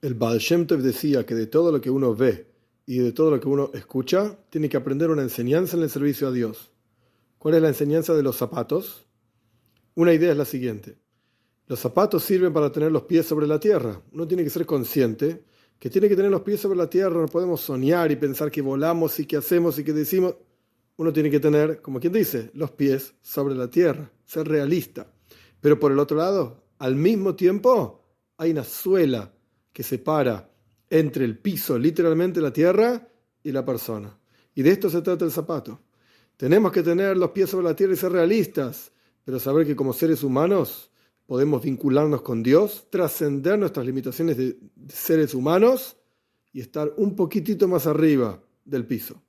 El Baal Shem decía que de todo lo que uno ve y de todo lo que uno escucha, tiene que aprender una enseñanza en el servicio a Dios. ¿Cuál es la enseñanza de los zapatos? Una idea es la siguiente. Los zapatos sirven para tener los pies sobre la tierra. Uno tiene que ser consciente que tiene que tener los pies sobre la tierra. No podemos soñar y pensar que volamos y que hacemos y que decimos. Uno tiene que tener, como quien dice, los pies sobre la tierra, ser realista. Pero por el otro lado, al mismo tiempo, hay una suela que separa entre el piso, literalmente la tierra, y la persona. Y de esto se trata el zapato. Tenemos que tener los pies sobre la tierra y ser realistas, pero saber que como seres humanos podemos vincularnos con Dios, trascender nuestras limitaciones de seres humanos y estar un poquitito más arriba del piso.